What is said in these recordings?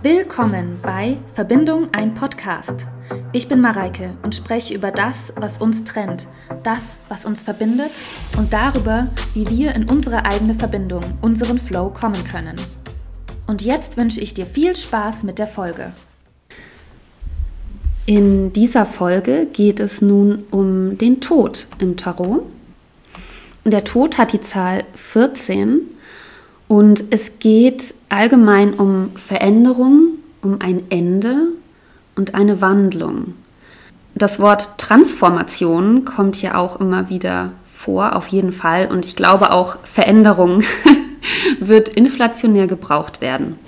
Willkommen bei Verbindung ein Podcast. Ich bin Mareike und spreche über das, was uns trennt, das, was uns verbindet und darüber, wie wir in unsere eigene Verbindung, unseren Flow kommen können. Und jetzt wünsche ich dir viel Spaß mit der Folge. In dieser Folge geht es nun um den Tod im Tarot. Der Tod hat die Zahl 14 und es geht allgemein um Veränderung, um ein Ende und eine Wandlung. Das Wort Transformation kommt hier auch immer wieder vor, auf jeden Fall. Und ich glaube auch Veränderung wird inflationär gebraucht werden.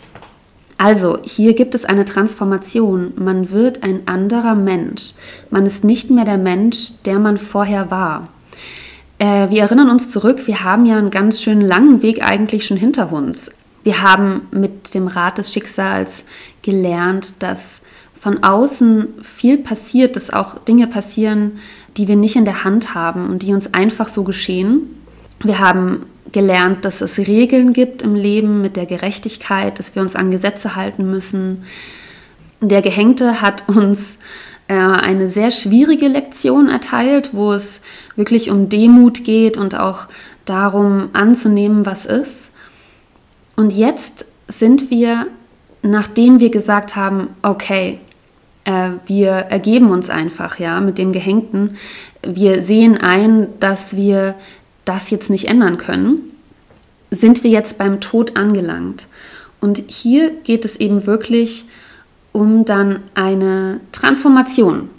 Also, hier gibt es eine Transformation. Man wird ein anderer Mensch. Man ist nicht mehr der Mensch, der man vorher war. Äh, wir erinnern uns zurück, wir haben ja einen ganz schön langen Weg eigentlich schon hinter uns. Wir haben mit dem Rat des Schicksals gelernt, dass von außen viel passiert, dass auch Dinge passieren, die wir nicht in der Hand haben und die uns einfach so geschehen. Wir haben gelernt, dass es Regeln gibt im Leben mit der Gerechtigkeit, dass wir uns an Gesetze halten müssen. Der Gehängte hat uns eine sehr schwierige Lektion erteilt, wo es wirklich um Demut geht und auch darum anzunehmen, was ist. Und jetzt sind wir, nachdem wir gesagt haben, okay, äh, wir ergeben uns einfach, ja, mit dem Gehängten. Wir sehen ein, dass wir das jetzt nicht ändern können, sind wir jetzt beim Tod angelangt. Und hier geht es eben wirklich um dann eine Transformation,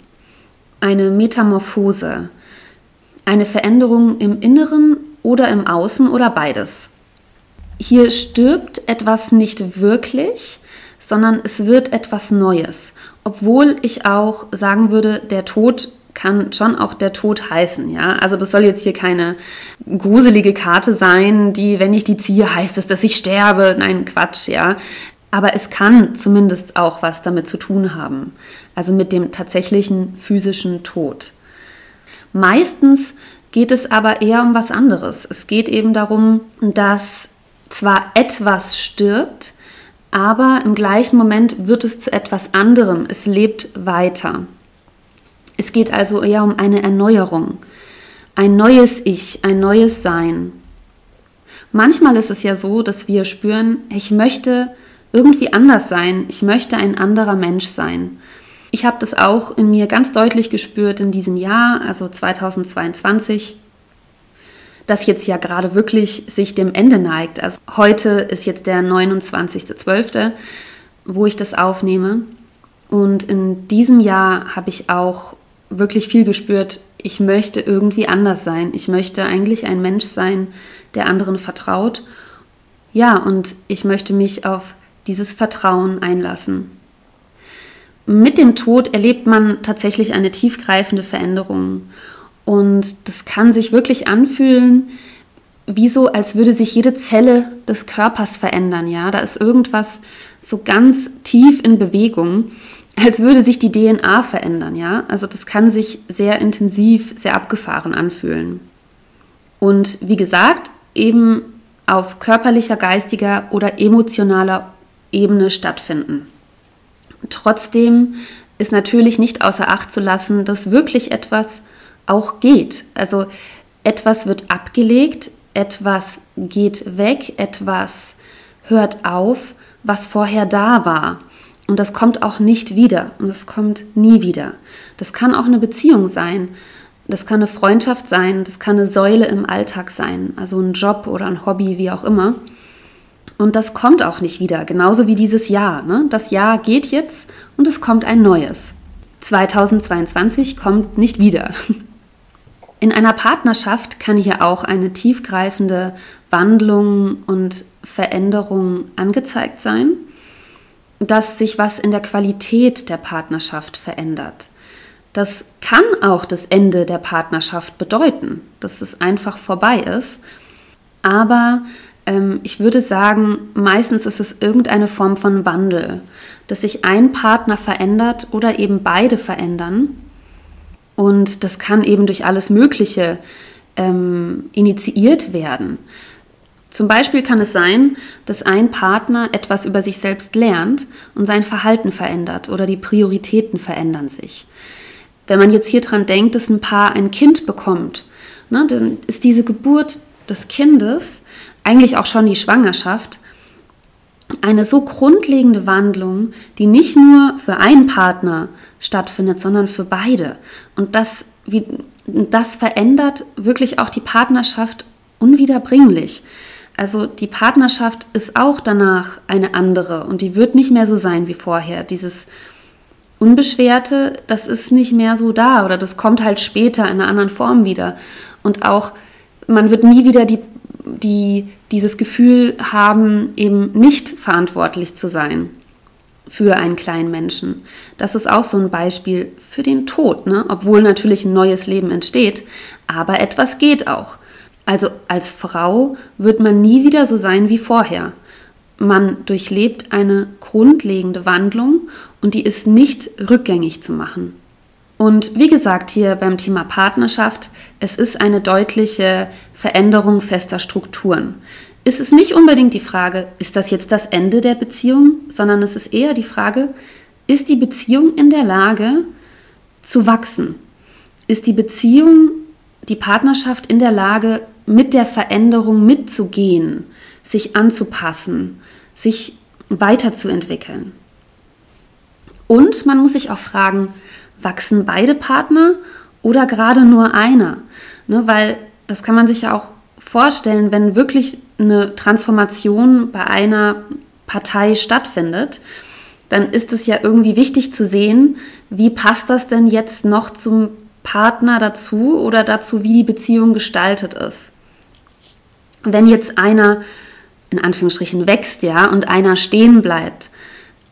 eine Metamorphose, eine Veränderung im Inneren oder im Außen oder beides. Hier stirbt etwas nicht wirklich, sondern es wird etwas Neues. Obwohl ich auch sagen würde, der Tod kann schon auch der Tod heißen, ja. Also das soll jetzt hier keine gruselige Karte sein, die, wenn ich die ziehe, heißt es, dass ich sterbe. Nein, Quatsch, ja. Aber es kann zumindest auch was damit zu tun haben. Also mit dem tatsächlichen physischen Tod. Meistens geht es aber eher um was anderes. Es geht eben darum, dass zwar etwas stirbt, aber im gleichen Moment wird es zu etwas anderem. Es lebt weiter. Es geht also eher um eine Erneuerung, ein neues Ich, ein neues Sein. Manchmal ist es ja so, dass wir spüren, ich möchte irgendwie anders sein, ich möchte ein anderer Mensch sein. Ich habe das auch in mir ganz deutlich gespürt in diesem Jahr, also 2022, das jetzt ja gerade wirklich sich dem Ende neigt. Also heute ist jetzt der 29.12., wo ich das aufnehme. Und in diesem Jahr habe ich auch wirklich viel gespürt, ich möchte irgendwie anders sein. Ich möchte eigentlich ein Mensch sein, der anderen vertraut. Ja, und ich möchte mich auf dieses Vertrauen einlassen. Mit dem Tod erlebt man tatsächlich eine tiefgreifende Veränderung. Und das kann sich wirklich anfühlen, wie so, als würde sich jede Zelle des Körpers verändern. Ja, da ist irgendwas so ganz tief in Bewegung, als würde sich die DNA verändern. Ja, also das kann sich sehr intensiv, sehr abgefahren anfühlen. Und wie gesagt, eben auf körperlicher, geistiger oder emotionaler Ebene stattfinden. Trotzdem ist natürlich nicht außer Acht zu lassen, dass wirklich etwas auch geht. Also etwas wird abgelegt, etwas geht weg, etwas hört auf, was vorher da war. Und das kommt auch nicht wieder und das kommt nie wieder. Das kann auch eine Beziehung sein, das kann eine Freundschaft sein, das kann eine Säule im Alltag sein, also ein Job oder ein Hobby, wie auch immer. Und das kommt auch nicht wieder, genauso wie dieses Jahr. Ne? Das Jahr geht jetzt und es kommt ein neues. 2022 kommt nicht wieder. In einer Partnerschaft kann hier auch eine tiefgreifende Wandlung und Veränderung angezeigt sein, dass sich was in der Qualität der Partnerschaft verändert. Das kann auch das Ende der Partnerschaft bedeuten, dass es einfach vorbei ist. Aber ähm, ich würde sagen, meistens ist es irgendeine Form von Wandel, dass sich ein Partner verändert oder eben beide verändern. Und das kann eben durch alles Mögliche ähm, initiiert werden. Zum Beispiel kann es sein, dass ein Partner etwas über sich selbst lernt und sein Verhalten verändert oder die Prioritäten verändern sich. Wenn man jetzt hier dran denkt, dass ein Paar ein Kind bekommt, ne, dann ist diese Geburt des Kindes, eigentlich auch schon die Schwangerschaft, eine so grundlegende Wandlung, die nicht nur für einen Partner stattfindet, sondern für beide. Und das, wie, das verändert wirklich auch die Partnerschaft unwiederbringlich. Also die Partnerschaft ist auch danach eine andere und die wird nicht mehr so sein wie vorher. Dieses Unbeschwerte, das ist nicht mehr so da oder das kommt halt später in einer anderen Form wieder. Und auch man wird nie wieder die, die, dieses Gefühl haben, eben nicht verantwortlich zu sein für einen kleinen Menschen. Das ist auch so ein Beispiel für den Tod, ne? obwohl natürlich ein neues Leben entsteht, aber etwas geht auch. Also als Frau wird man nie wieder so sein wie vorher. Man durchlebt eine grundlegende Wandlung und die ist nicht rückgängig zu machen. Und wie gesagt, hier beim Thema Partnerschaft, es ist eine deutliche Veränderung fester Strukturen. Ist es nicht unbedingt die Frage, ist das jetzt das Ende der Beziehung, sondern es ist eher die Frage, ist die Beziehung in der Lage zu wachsen? Ist die Beziehung, die Partnerschaft in der Lage, mit der Veränderung mitzugehen, sich anzupassen, sich weiterzuentwickeln. Und man muss sich auch fragen, wachsen beide Partner oder gerade nur einer? Ne, weil das kann man sich ja auch vorstellen, wenn wirklich eine Transformation bei einer Partei stattfindet, dann ist es ja irgendwie wichtig zu sehen, wie passt das denn jetzt noch zum Partner dazu oder dazu, wie die Beziehung gestaltet ist wenn jetzt einer in Anführungsstrichen wächst, ja, und einer stehen bleibt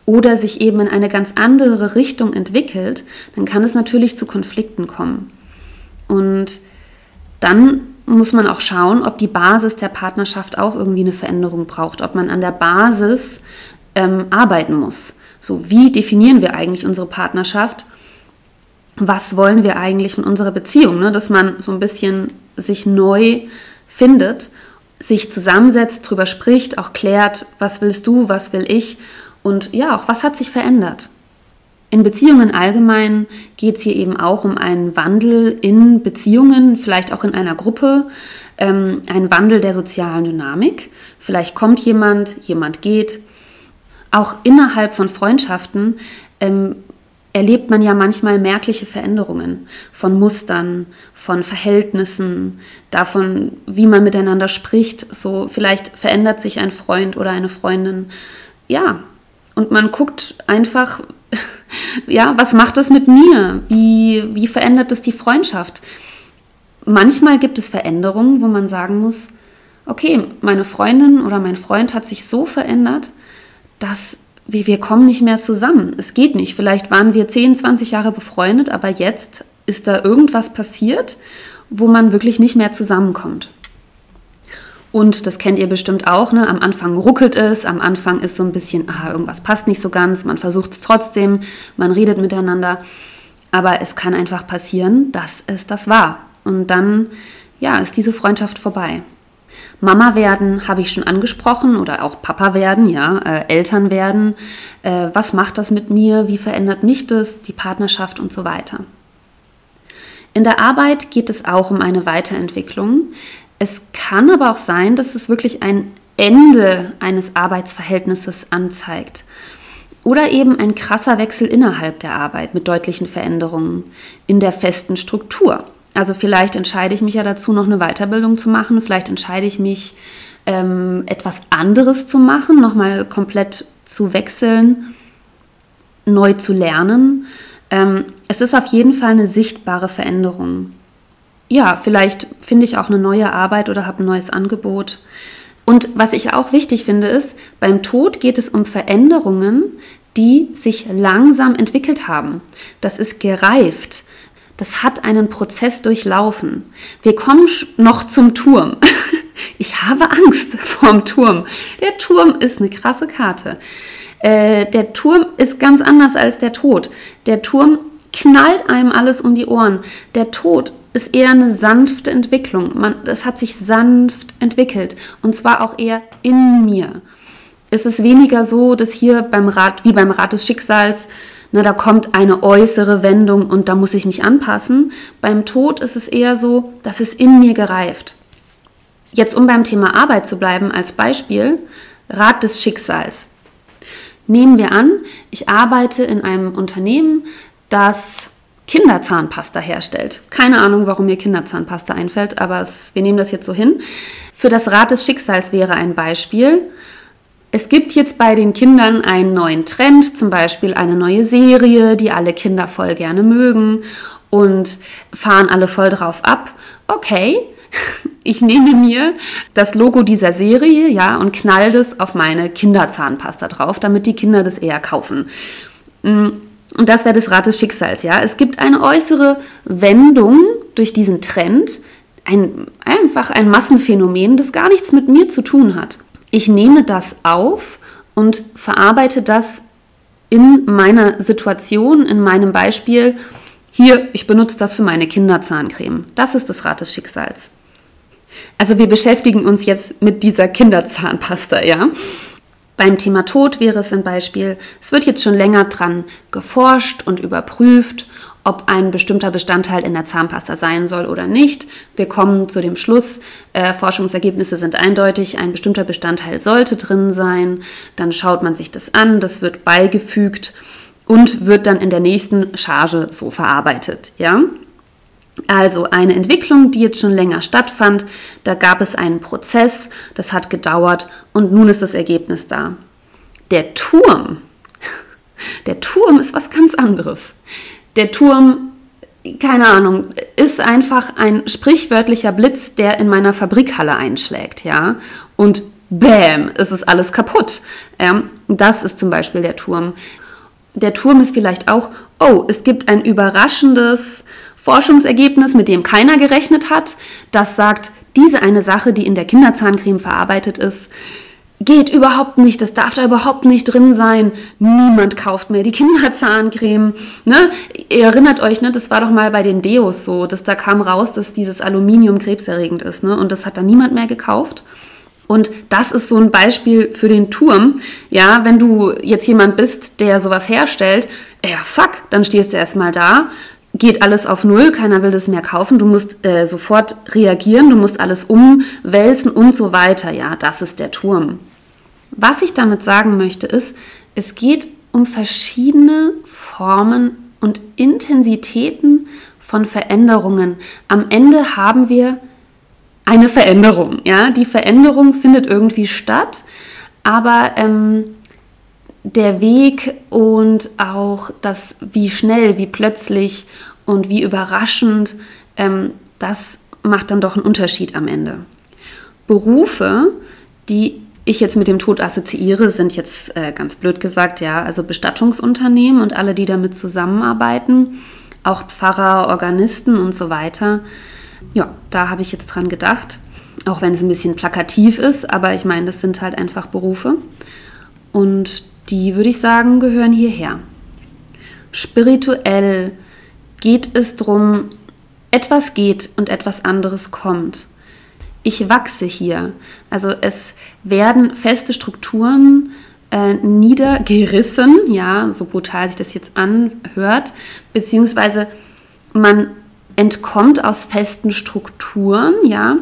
oder sich eben in eine ganz andere Richtung entwickelt, dann kann es natürlich zu Konflikten kommen. Und dann muss man auch schauen, ob die Basis der Partnerschaft auch irgendwie eine Veränderung braucht, ob man an der Basis ähm, arbeiten muss. So, wie definieren wir eigentlich unsere Partnerschaft? Was wollen wir eigentlich von unserer Beziehung? Ne? Dass man so ein bisschen sich neu findet sich zusammensetzt, drüber spricht, auch klärt, was willst du, was will ich und ja, auch was hat sich verändert. In Beziehungen allgemein geht es hier eben auch um einen Wandel in Beziehungen, vielleicht auch in einer Gruppe, ähm, ein Wandel der sozialen Dynamik. Vielleicht kommt jemand, jemand geht. Auch innerhalb von Freundschaften ähm, erlebt man ja manchmal merkliche Veränderungen von Mustern, von Verhältnissen, davon, wie man miteinander spricht. So vielleicht verändert sich ein Freund oder eine Freundin. Ja, und man guckt einfach, ja, was macht das mit mir? Wie, wie verändert das die Freundschaft? Manchmal gibt es Veränderungen, wo man sagen muss, okay, meine Freundin oder mein Freund hat sich so verändert, dass wir, wir kommen nicht mehr zusammen. Es geht nicht. Vielleicht waren wir 10, 20 Jahre befreundet, aber jetzt ist da irgendwas passiert, wo man wirklich nicht mehr zusammenkommt. Und das kennt ihr bestimmt auch, ne? am Anfang ruckelt es, am Anfang ist so ein bisschen, ah, irgendwas passt nicht so ganz, man versucht es trotzdem, man redet miteinander, aber es kann einfach passieren, dass es das war. Und dann, ja, ist diese Freundschaft vorbei. Mama werden habe ich schon angesprochen oder auch Papa werden, ja, äh, Eltern werden. Äh, was macht das mit mir? Wie verändert mich das? Die Partnerschaft und so weiter. In der Arbeit geht es auch um eine Weiterentwicklung. Es kann aber auch sein, dass es wirklich ein Ende eines Arbeitsverhältnisses anzeigt. Oder eben ein krasser Wechsel innerhalb der Arbeit mit deutlichen Veränderungen in der festen Struktur. Also vielleicht entscheide ich mich ja dazu, noch eine Weiterbildung zu machen. Vielleicht entscheide ich mich, ähm, etwas anderes zu machen, nochmal komplett zu wechseln, neu zu lernen. Ähm, es ist auf jeden Fall eine sichtbare Veränderung. Ja, vielleicht finde ich auch eine neue Arbeit oder habe ein neues Angebot. Und was ich auch wichtig finde, ist, beim Tod geht es um Veränderungen, die sich langsam entwickelt haben. Das ist gereift das hat einen Prozess durchlaufen. Wir kommen noch zum Turm. Ich habe Angst vorm Turm. Der Turm ist eine krasse Karte. Äh, der Turm ist ganz anders als der Tod. Der Turm knallt einem alles um die Ohren. Der Tod ist eher eine sanfte Entwicklung. Man, es hat sich sanft entwickelt und zwar auch eher in mir. Es ist weniger so, dass hier beim Rat, wie beim Rat des Schicksals, na, da kommt eine äußere Wendung und da muss ich mich anpassen. Beim Tod ist es eher so, dass es in mir gereift. Jetzt, um beim Thema Arbeit zu bleiben, als Beispiel, Rat des Schicksals. Nehmen wir an, ich arbeite in einem Unternehmen, das Kinderzahnpasta herstellt. Keine Ahnung, warum mir Kinderzahnpasta einfällt, aber es, wir nehmen das jetzt so hin. Für das Rad des Schicksals wäre ein Beispiel. Es gibt jetzt bei den Kindern einen neuen Trend, zum Beispiel eine neue Serie, die alle Kinder voll gerne mögen und fahren alle voll drauf ab. Okay, ich nehme mir das Logo dieser Serie, ja, und knall das auf meine Kinderzahnpasta drauf, damit die Kinder das eher kaufen. Und das wäre das Rad des Schicksals, ja. Es gibt eine äußere Wendung durch diesen Trend, ein, einfach ein Massenphänomen, das gar nichts mit mir zu tun hat. Ich nehme das auf und verarbeite das in meiner Situation, in meinem Beispiel. Hier, ich benutze das für meine Kinderzahncreme. Das ist das Rad des Schicksals. Also wir beschäftigen uns jetzt mit dieser Kinderzahnpasta, ja. Beim Thema Tod wäre es ein Beispiel, es wird jetzt schon länger dran geforscht und überprüft, ob ein bestimmter Bestandteil in der Zahnpasta sein soll oder nicht. Wir kommen zu dem Schluss, äh, Forschungsergebnisse sind eindeutig, ein bestimmter Bestandteil sollte drin sein. Dann schaut man sich das an, das wird beigefügt und wird dann in der nächsten Charge so verarbeitet. Ja? Also eine Entwicklung, die jetzt schon länger stattfand, da gab es einen Prozess, das hat gedauert und nun ist das Ergebnis da. Der Turm, der Turm ist was ganz anderes. Der Turm, keine Ahnung, ist einfach ein sprichwörtlicher Blitz, der in meiner Fabrikhalle einschlägt, ja. Und bäm, es ist alles kaputt. Ähm, das ist zum Beispiel der Turm. Der Turm ist vielleicht auch, oh, es gibt ein überraschendes Forschungsergebnis, mit dem keiner gerechnet hat, das sagt, diese eine Sache, die in der Kinderzahncreme verarbeitet ist, geht überhaupt nicht, das darf da überhaupt nicht drin sein. Niemand kauft mehr die Kinderzahncreme. Ne? Ihr erinnert euch, ne, das war doch mal bei den Deos so, dass da kam raus, dass dieses Aluminium krebserregend ist. Ne? Und das hat dann niemand mehr gekauft. Und das ist so ein Beispiel für den Turm. Ja, wenn du jetzt jemand bist, der sowas herstellt, ja, fuck, dann stehst du erstmal da, geht alles auf Null, keiner will das mehr kaufen, du musst äh, sofort reagieren, du musst alles umwälzen und so weiter. Ja, das ist der Turm. Was ich damit sagen möchte, ist, es geht um verschiedene Formen und Intensitäten von Veränderungen. Am Ende haben wir eine Veränderung. Ja, die Veränderung findet irgendwie statt, aber ähm, der Weg und auch das, wie schnell, wie plötzlich und wie überraschend, ähm, das macht dann doch einen Unterschied am Ende. Berufe, die ich jetzt mit dem Tod assoziiere, sind jetzt äh, ganz blöd gesagt, ja, also Bestattungsunternehmen und alle, die damit zusammenarbeiten, auch Pfarrer, Organisten und so weiter. Ja, da habe ich jetzt dran gedacht, auch wenn es ein bisschen plakativ ist, aber ich meine, das sind halt einfach Berufe. Und die würde ich sagen, gehören hierher. Spirituell geht es darum, etwas geht und etwas anderes kommt. Ich wachse hier. Also es werden feste Strukturen äh, niedergerissen, ja, so brutal sich das jetzt anhört, beziehungsweise man entkommt aus festen Strukturen, ja,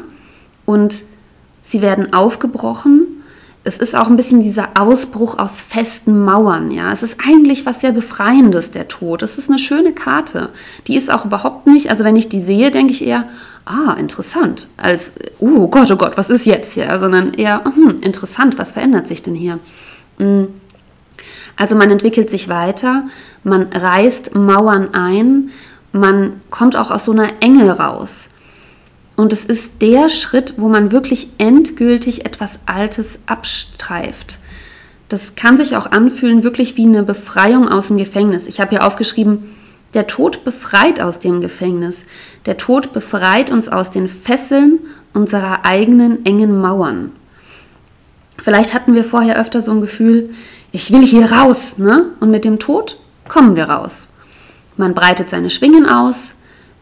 und sie werden aufgebrochen es ist auch ein bisschen dieser Ausbruch aus festen Mauern. Ja, es ist eigentlich was sehr Befreiendes, der Tod. Es ist eine schöne Karte. Die ist auch überhaupt nicht, also wenn ich die sehe, denke ich eher, ah, interessant, als, oh Gott, oh Gott, was ist jetzt hier? Sondern eher, hm, interessant, was verändert sich denn hier? Hm. Also man entwickelt sich weiter, man reißt Mauern ein, man kommt auch aus so einer Enge raus. Und es ist der Schritt, wo man wirklich endgültig etwas Altes abstreift. Das kann sich auch anfühlen, wirklich wie eine Befreiung aus dem Gefängnis. Ich habe hier aufgeschrieben, der Tod befreit aus dem Gefängnis. Der Tod befreit uns aus den Fesseln unserer eigenen engen Mauern. Vielleicht hatten wir vorher öfter so ein Gefühl, ich will hier raus, ne? Und mit dem Tod kommen wir raus. Man breitet seine Schwingen aus,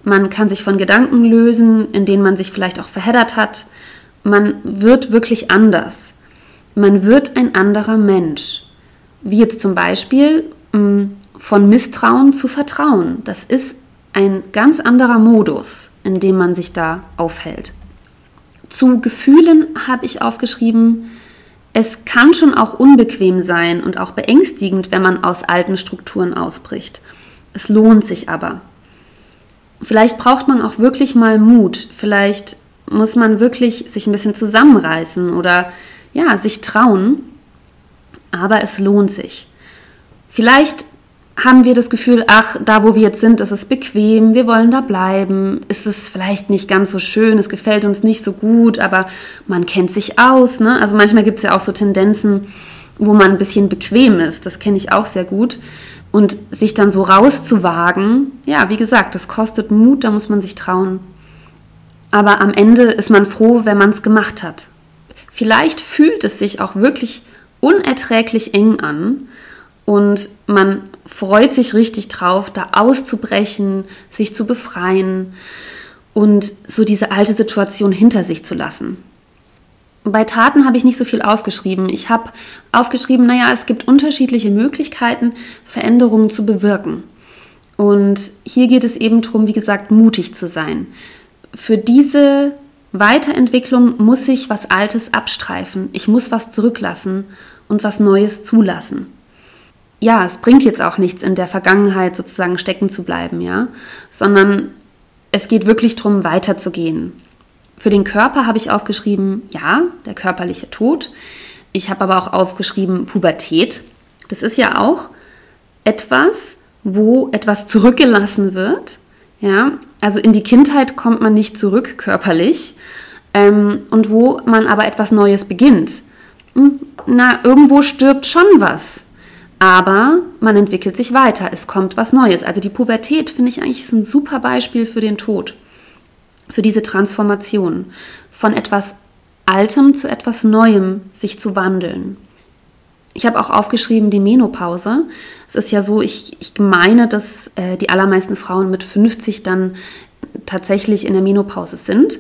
man kann sich von Gedanken lösen, in denen man sich vielleicht auch verheddert hat. Man wird wirklich anders. Man wird ein anderer Mensch. Wie jetzt zum Beispiel mm, von Misstrauen zu Vertrauen. Das ist ein ganz anderer Modus, in dem man sich da aufhält. Zu Gefühlen habe ich aufgeschrieben, es kann schon auch unbequem sein und auch beängstigend, wenn man aus alten Strukturen ausbricht. Es lohnt sich aber. Vielleicht braucht man auch wirklich mal Mut. Vielleicht muss man wirklich sich ein bisschen zusammenreißen oder ja, sich trauen. Aber es lohnt sich. Vielleicht haben wir das Gefühl, ach, da wo wir jetzt sind, ist es bequem, wir wollen da bleiben, ist es vielleicht nicht ganz so schön, es gefällt uns nicht so gut, aber man kennt sich aus. Ne? Also manchmal gibt es ja auch so Tendenzen, wo man ein bisschen bequem ist, das kenne ich auch sehr gut. Und sich dann so rauszuwagen, ja, wie gesagt, das kostet Mut, da muss man sich trauen. Aber am Ende ist man froh, wenn man es gemacht hat. Vielleicht fühlt es sich auch wirklich unerträglich eng an und man freut sich richtig drauf, da auszubrechen, sich zu befreien und so diese alte Situation hinter sich zu lassen. Bei Taten habe ich nicht so viel aufgeschrieben. Ich habe aufgeschrieben, naja, es gibt unterschiedliche Möglichkeiten, Veränderungen zu bewirken. Und hier geht es eben darum, wie gesagt, mutig zu sein. Für diese Weiterentwicklung muss ich was Altes abstreifen. Ich muss was zurücklassen und was Neues zulassen ja, es bringt jetzt auch nichts, in der Vergangenheit sozusagen stecken zu bleiben, ja, sondern es geht wirklich darum, weiterzugehen. Für den Körper habe ich aufgeschrieben, ja, der körperliche Tod. Ich habe aber auch aufgeschrieben, Pubertät. Das ist ja auch etwas, wo etwas zurückgelassen wird. Ja, also in die Kindheit kommt man nicht zurück körperlich ähm, und wo man aber etwas Neues beginnt. Hm, na, irgendwo stirbt schon was. Aber man entwickelt sich weiter, es kommt was Neues. Also die Pubertät finde ich eigentlich ein super Beispiel für den Tod, für diese Transformation von etwas Altem zu etwas Neuem sich zu wandeln. Ich habe auch aufgeschrieben die Menopause. Es ist ja so, ich, ich meine, dass äh, die allermeisten Frauen mit 50 dann tatsächlich in der Menopause sind.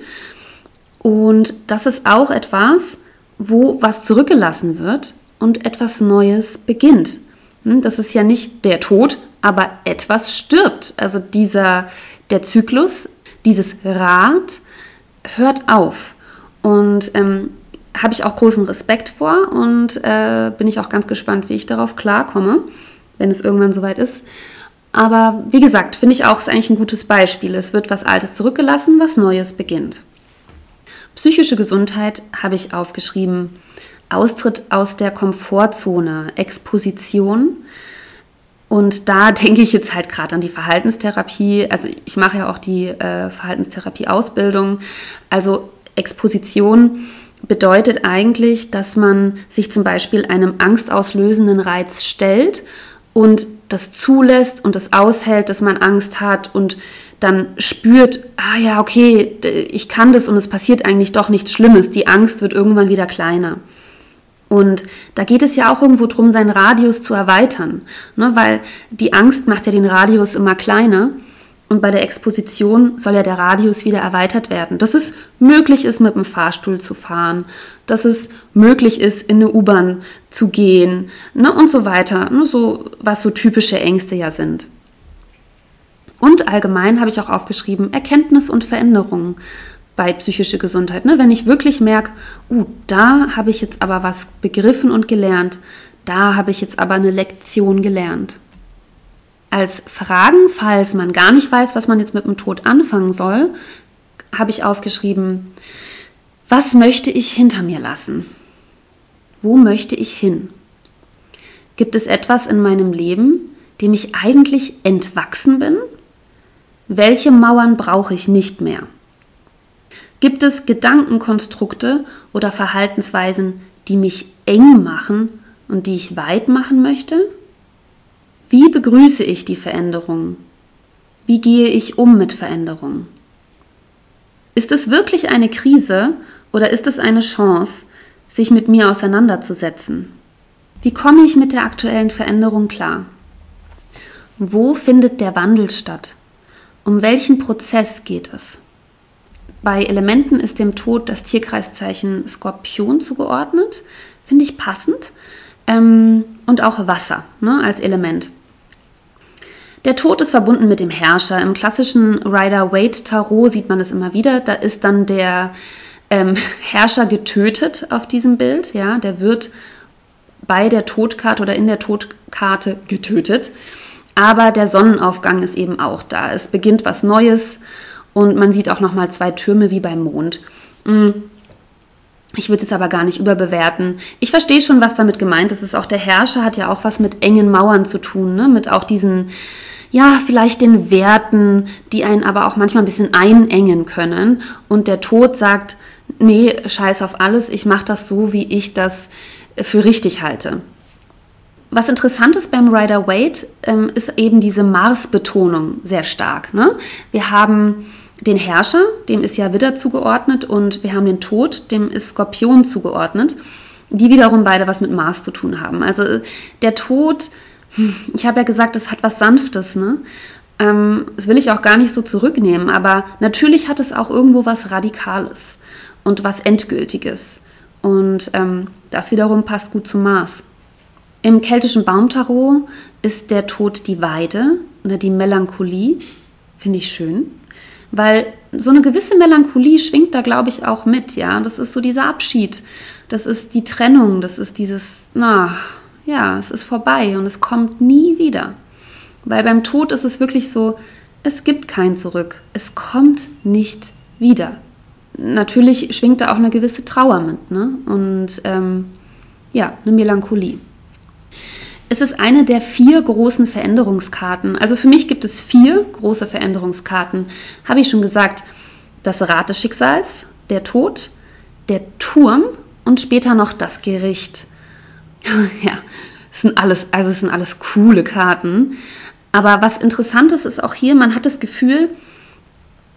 Und das ist auch etwas, wo was zurückgelassen wird und etwas Neues beginnt. Hm, das ist ja nicht der Tod, aber etwas stirbt. Also dieser, der Zyklus, dieses Rad hört auf. Und ähm, habe ich auch großen Respekt vor und äh, bin ich auch ganz gespannt, wie ich darauf klarkomme, wenn es irgendwann soweit ist. Aber wie gesagt, finde ich auch, ist eigentlich ein gutes Beispiel. Es wird was Altes zurückgelassen, was Neues beginnt. Psychische Gesundheit habe ich aufgeschrieben. Austritt aus der Komfortzone, Exposition. Und da denke ich jetzt halt gerade an die Verhaltenstherapie. Also ich mache ja auch die äh, Verhaltenstherapie-Ausbildung. Also Exposition bedeutet eigentlich, dass man sich zum Beispiel einem angstauslösenden Reiz stellt und das zulässt und das aushält, dass man Angst hat und dann spürt, ah ja, okay, ich kann das und es passiert eigentlich doch nichts Schlimmes. Die Angst wird irgendwann wieder kleiner. Und da geht es ja auch irgendwo darum, seinen Radius zu erweitern, ne? weil die Angst macht ja den Radius immer kleiner. Und bei der Exposition soll ja der Radius wieder erweitert werden. Dass es möglich ist, mit dem Fahrstuhl zu fahren, dass es möglich ist, in eine U-Bahn zu gehen ne? und so weiter. Ne? So, was so typische Ängste ja sind. Und allgemein habe ich auch aufgeschrieben, Erkenntnis und Veränderung bei psychischer Gesundheit. Ne? Wenn ich wirklich merke, uh, da habe ich jetzt aber was begriffen und gelernt, da habe ich jetzt aber eine Lektion gelernt. Als Fragen, falls man gar nicht weiß, was man jetzt mit dem Tod anfangen soll, habe ich aufgeschrieben, was möchte ich hinter mir lassen? Wo möchte ich hin? Gibt es etwas in meinem Leben, dem ich eigentlich entwachsen bin? Welche Mauern brauche ich nicht mehr? Gibt es Gedankenkonstrukte oder Verhaltensweisen, die mich eng machen und die ich weit machen möchte? Wie begrüße ich die Veränderung? Wie gehe ich um mit Veränderung? Ist es wirklich eine Krise oder ist es eine Chance, sich mit mir auseinanderzusetzen? Wie komme ich mit der aktuellen Veränderung klar? Wo findet der Wandel statt? Um welchen Prozess geht es? Bei Elementen ist dem Tod das Tierkreiszeichen Skorpion zugeordnet. Finde ich passend. Ähm, und auch Wasser ne, als Element. Der Tod ist verbunden mit dem Herrscher. Im klassischen Rider-Waite-Tarot sieht man es immer wieder. Da ist dann der ähm, Herrscher getötet auf diesem Bild. Ja, der wird bei der Todkarte oder in der Todkarte getötet. Aber der Sonnenaufgang ist eben auch da. Es beginnt was Neues und man sieht auch noch mal zwei Türme wie beim Mond. Mm. Ich würde es aber gar nicht überbewerten. Ich verstehe schon, was damit gemeint ist. ist auch der Herrscher hat ja auch was mit engen Mauern zu tun, ne? mit auch diesen, ja, vielleicht den Werten, die einen aber auch manchmal ein bisschen einengen können. Und der Tod sagt, nee, scheiß auf alles, ich mache das so, wie ich das für richtig halte. Was interessant ist beim Rider Waite, ähm, ist eben diese Mars-Betonung sehr stark. Ne? Wir haben den Herrscher, dem ist ja Widder zugeordnet, und wir haben den Tod, dem ist Skorpion zugeordnet, die wiederum beide was mit Mars zu tun haben. Also der Tod, hm, ich habe ja gesagt, es hat was Sanftes, ne? Ähm, das will ich auch gar nicht so zurücknehmen, aber natürlich hat es auch irgendwo was Radikales und was Endgültiges. Und ähm, das wiederum passt gut zu Mars. Im keltischen Baumtarot ist der Tod die Weide oder die Melancholie. Finde ich schön. Weil so eine gewisse Melancholie schwingt da, glaube ich, auch mit. Ja, das ist so dieser Abschied. Das ist die Trennung. Das ist dieses, na, ja, es ist vorbei und es kommt nie wieder. Weil beim Tod ist es wirklich so, es gibt kein Zurück. Es kommt nicht wieder. Natürlich schwingt da auch eine gewisse Trauer mit. Ne? Und ähm, ja, eine Melancholie. Es ist eine der vier großen Veränderungskarten. Also für mich gibt es vier große Veränderungskarten. Habe ich schon gesagt, das Rad des Schicksals, der Tod, der Turm und später noch das Gericht. ja, es sind alles, also es sind alles coole Karten. Aber was interessant ist, ist auch hier, man hat das Gefühl,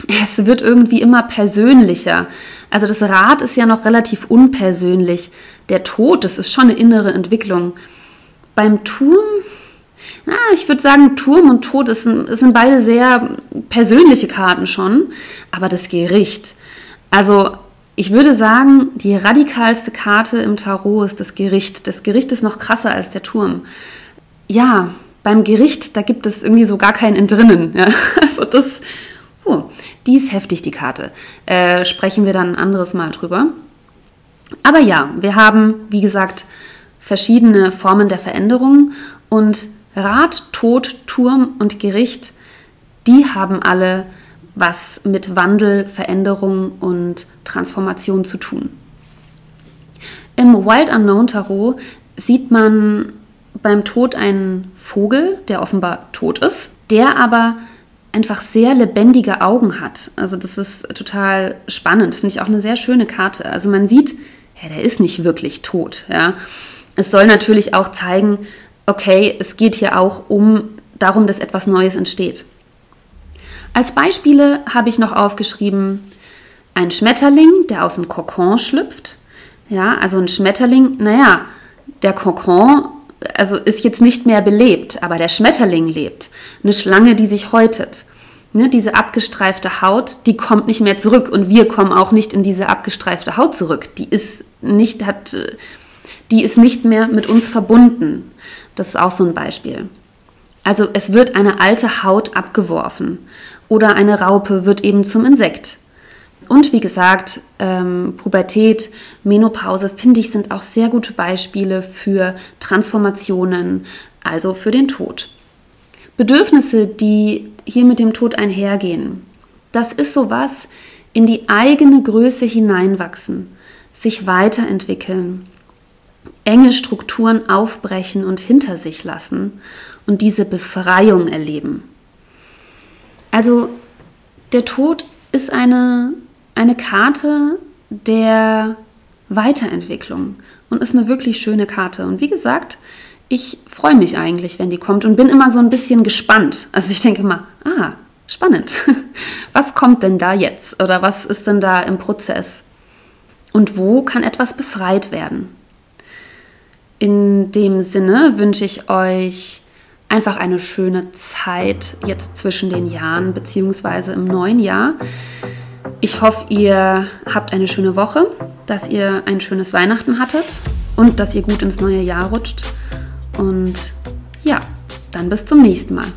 es wird irgendwie immer persönlicher. Also das Rad ist ja noch relativ unpersönlich. Der Tod, das ist schon eine innere Entwicklung. Beim Turm, ja, ich würde sagen, Turm und Tod sind, das sind beide sehr persönliche Karten schon, aber das Gericht. Also ich würde sagen, die radikalste Karte im Tarot ist das Gericht. Das Gericht ist noch krasser als der Turm. Ja, beim Gericht, da gibt es irgendwie so gar keinen Entrinnen. Ja? Also das, uh, die ist heftig, die Karte. Äh, sprechen wir dann ein anderes Mal drüber. Aber ja, wir haben, wie gesagt, verschiedene Formen der Veränderung und Rat, Tod, Turm und Gericht, die haben alle was mit Wandel, Veränderung und Transformation zu tun. Im Wild Unknown Tarot sieht man beim Tod einen Vogel, der offenbar tot ist, der aber einfach sehr lebendige Augen hat. Also das ist total spannend, finde ich auch eine sehr schöne Karte. Also man sieht, ja, der ist nicht wirklich tot. Ja. Es soll natürlich auch zeigen, okay, es geht hier auch um darum, dass etwas Neues entsteht. Als Beispiele habe ich noch aufgeschrieben, ein Schmetterling, der aus dem Kokon schlüpft. Ja, also ein Schmetterling, naja, der Kokon also ist jetzt nicht mehr belebt, aber der Schmetterling lebt. Eine Schlange, die sich häutet. Ne, diese abgestreifte Haut, die kommt nicht mehr zurück und wir kommen auch nicht in diese abgestreifte Haut zurück. Die ist nicht, hat, die ist nicht mehr mit uns verbunden. Das ist auch so ein Beispiel. Also es wird eine alte Haut abgeworfen oder eine Raupe wird eben zum Insekt. Und wie gesagt, ähm, Pubertät, Menopause, finde ich, sind auch sehr gute Beispiele für Transformationen, also für den Tod. Bedürfnisse, die hier mit dem Tod einhergehen, das ist sowas, in die eigene Größe hineinwachsen, sich weiterentwickeln, enge Strukturen aufbrechen und hinter sich lassen und diese Befreiung erleben. Also der Tod ist eine eine Karte der Weiterentwicklung und ist eine wirklich schöne Karte. Und wie gesagt, ich freue mich eigentlich, wenn die kommt und bin immer so ein bisschen gespannt. Also ich denke immer, ah, spannend. Was kommt denn da jetzt oder was ist denn da im Prozess? Und wo kann etwas befreit werden? In dem Sinne wünsche ich euch einfach eine schöne Zeit jetzt zwischen den Jahren beziehungsweise im neuen Jahr. Ich hoffe, ihr habt eine schöne Woche, dass ihr ein schönes Weihnachten hattet und dass ihr gut ins neue Jahr rutscht. Und ja, dann bis zum nächsten Mal.